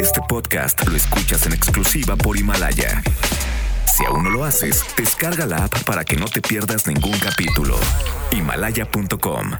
Este podcast lo escuchas en exclusiva por Himalaya. Si aún no lo haces, descarga la app para que no te pierdas ningún capítulo. Himalaya.com.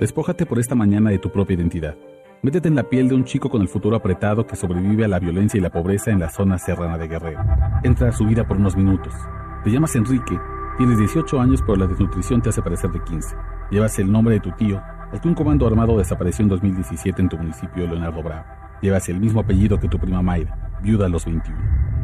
Despójate por esta mañana de tu propia identidad. Métete en la piel de un chico con el futuro apretado que sobrevive a la violencia y la pobreza en la zona serrana de Guerrero. Entra a su vida por unos minutos. Te llamas Enrique, tienes 18 años pero la desnutrición te hace parecer de 15. Llevas el nombre de tu tío, el que un comando armado desapareció en 2017 en tu municipio Leonardo Bravo. Llevas el mismo apellido que tu prima Mayra, viuda a los 21.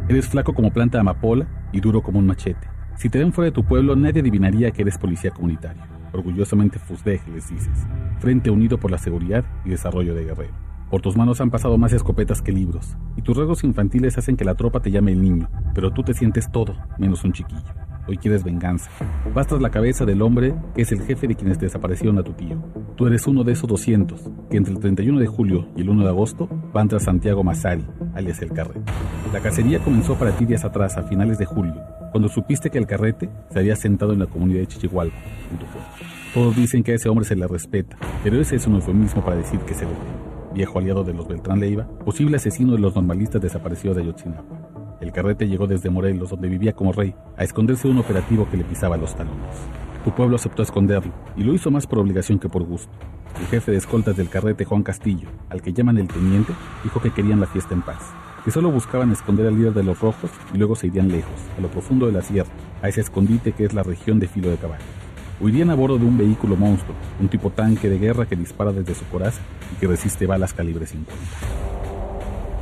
Eres flaco como planta de amapola y duro como un machete. Si te ven fuera de tu pueblo, nadie adivinaría que eres policía comunitario. Orgullosamente FUSDEG, les dices. Frente Unido por la Seguridad y Desarrollo de Guerrero. Por tus manos han pasado más escopetas que libros, y tus rasgos infantiles hacen que la tropa te llame el niño, pero tú te sientes todo, menos un chiquillo. Hoy quieres venganza. Vas tras la cabeza del hombre que es el jefe de quienes desaparecieron a tu tío. Tú eres uno de esos 200 que entre el 31 de julio y el 1 de agosto van tras Santiago Massari, alias el Carrete. La cacería comenzó para ti días atrás, a finales de julio, cuando supiste que el Carrete se había sentado en la comunidad de Chichihualco, en tu pueblo. Todos dicen que a ese hombre se le respeta, pero ese es un eufemismo para decir que se le viejo aliado de los Beltrán Leiva, posible asesino de los normalistas desaparecidos de Ayotzinapa. El carrete llegó desde Morelos, donde vivía como rey, a esconderse de un operativo que le pisaba los talones. Tu pueblo aceptó esconderlo, y lo hizo más por obligación que por gusto. El jefe de escoltas del carrete, Juan Castillo, al que llaman el teniente, dijo que querían la fiesta en paz, que solo buscaban esconder al líder de los rojos y luego se irían lejos, a lo profundo de la sierra, a ese escondite que es la región de filo de caballo. Huirían a bordo de un vehículo monstruo, un tipo tanque de guerra que dispara desde su coraza y que resiste balas calibre 50.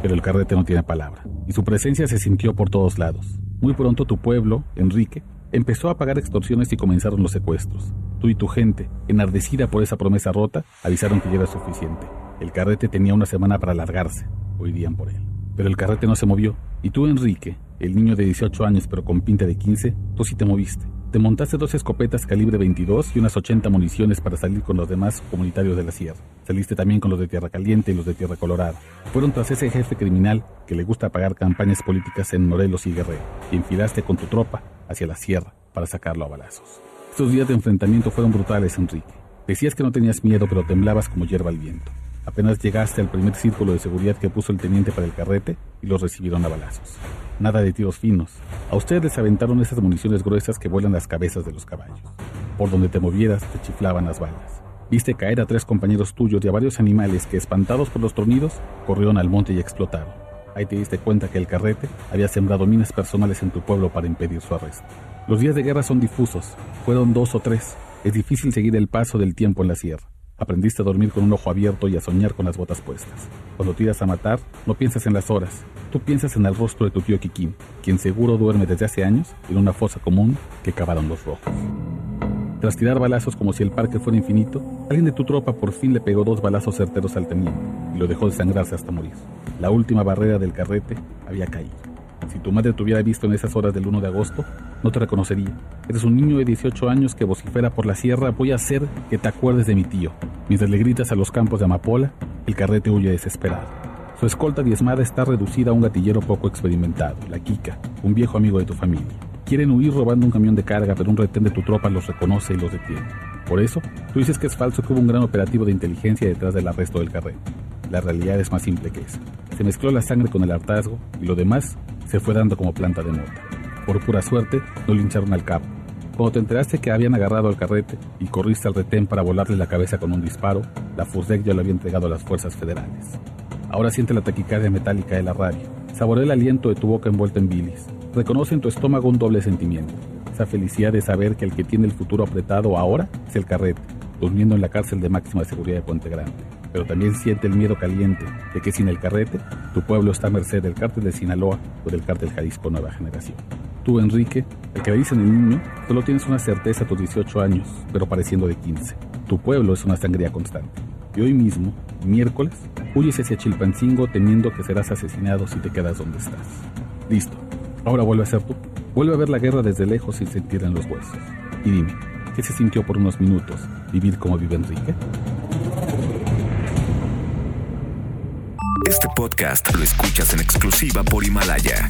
Pero el carrete no tiene palabra, y su presencia se sintió por todos lados. Muy pronto tu pueblo, Enrique, empezó a pagar extorsiones y comenzaron los secuestros. Tú y tu gente, enardecida por esa promesa rota, avisaron que ya era suficiente. El carrete tenía una semana para largarse, o irían por él. Pero el carrete no se movió, y tú, Enrique, el niño de 18 años pero con pinta de 15, tú sí te moviste. Te montaste dos escopetas calibre 22 y unas 80 municiones para salir con los demás comunitarios de la sierra. Saliste también con los de Tierra Caliente y los de Tierra Colorada. Fueron tras ese jefe criminal que le gusta pagar campañas políticas en Morelos y Guerrero, y enfilaste con tu tropa hacia la sierra para sacarlo a balazos. Estos días de enfrentamiento fueron brutales, Enrique. Decías que no tenías miedo, pero temblabas como hierba al viento. Apenas llegaste al primer círculo de seguridad que puso el teniente para el carrete y los recibieron a balazos. Nada de tiros finos. A ustedes les aventaron esas municiones gruesas que vuelan las cabezas de los caballos. Por donde te movieras te chiflaban las balas. Viste caer a tres compañeros tuyos y a varios animales que, espantados por los tronidos, corrieron al monte y explotaron. Ahí te diste cuenta que el carrete había sembrado minas personales en tu pueblo para impedir su arresto. Los días de guerra son difusos. Fueron dos o tres. Es difícil seguir el paso del tiempo en la sierra. Aprendiste a dormir con un ojo abierto y a soñar con las botas puestas. Cuando tiras a matar, no piensas en las horas, tú piensas en el rostro de tu tío Kikín, quien seguro duerme desde hace años en una fosa común que cavaron los rojos. Tras tirar balazos como si el parque fuera infinito, alguien de tu tropa por fin le pegó dos balazos certeros al teniente y lo dejó desangrarse hasta morir. La última barrera del carrete había caído. Si tu madre te hubiera visto en esas horas del 1 de agosto, no te reconocería. Eres un niño de 18 años que vocifera por la sierra, voy a hacer que te acuerdes de mi tío. Mientras le gritas a los campos de Amapola, el carrete huye desesperado. Su escolta diezmada está reducida a un gatillero poco experimentado, la Kika, un viejo amigo de tu familia. Quieren huir robando un camión de carga, pero un retén de tu tropa los reconoce y los detiene. Por eso, tú dices que es falso que hubo un gran operativo de inteligencia detrás del arresto del carrete. La realidad es más simple que eso. Se mezcló la sangre con el hartazgo y lo demás se fue dando como planta de mota. Por pura suerte, no lincharon al capo. Cuando te enteraste que habían agarrado al carrete y corriste al retén para volarle la cabeza con un disparo, la FUSDEC ya lo había entregado a las fuerzas federales. Ahora siente la taquicardia metálica de la radio. Saborea el aliento de tu boca envuelta en bilis. Reconoce en tu estómago un doble sentimiento. Esa felicidad de saber que el que tiene el futuro apretado ahora es el carrete, durmiendo en la cárcel de máxima seguridad de Puente Grande pero también siente el miedo caliente de que sin el carrete, tu pueblo está a merced del cártel de Sinaloa o del cártel Jalisco Nueva Generación. Tú, Enrique, el que le dicen el niño, solo tienes una certeza a tus 18 años, pero pareciendo de 15. Tu pueblo es una sangría constante. Y hoy mismo, miércoles, huyes hacia Chilpancingo temiendo que serás asesinado si te quedas donde estás. Listo. Ahora vuelve a ser tú. Vuelve a ver la guerra desde lejos sin sentir en los huesos. Y dime, ¿qué se sintió por unos minutos vivir como vive Enrique? Este podcast lo escuchas en exclusiva por Himalaya.